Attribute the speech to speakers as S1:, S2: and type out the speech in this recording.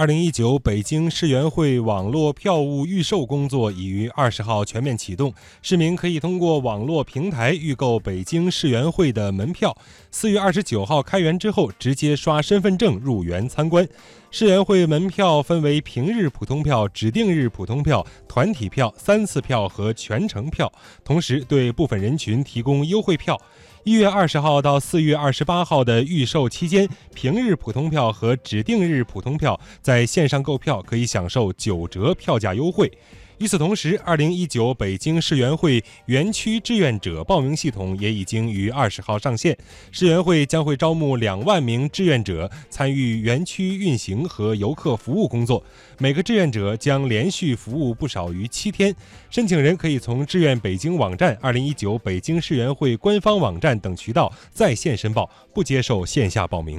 S1: 二零一九北京世园会网络票务预售工作已于二十号全面启动，市民可以通过网络平台预购北京世园会的门票。四月二十九号开园之后，直接刷身份证入园参观。世园会门票分为平日普通票、指定日普通票、团体票、三次票和全程票，同时对部分人群提供优惠票。一月二十号到四月二十八号的预售期间，平日普通票和指定日普通票在线上购票可以享受九折票价优惠。与此同时，二零一九北京世园会园区志愿者报名系统也已经于二十号上线。世园会将会招募两万名志愿者参与园区运行和游客服务工作，每个志愿者将连续服务不少于七天。申请人可以从志愿北京网站、二零一九北京世园会官方网站等渠道在线申报，不接受线下报名。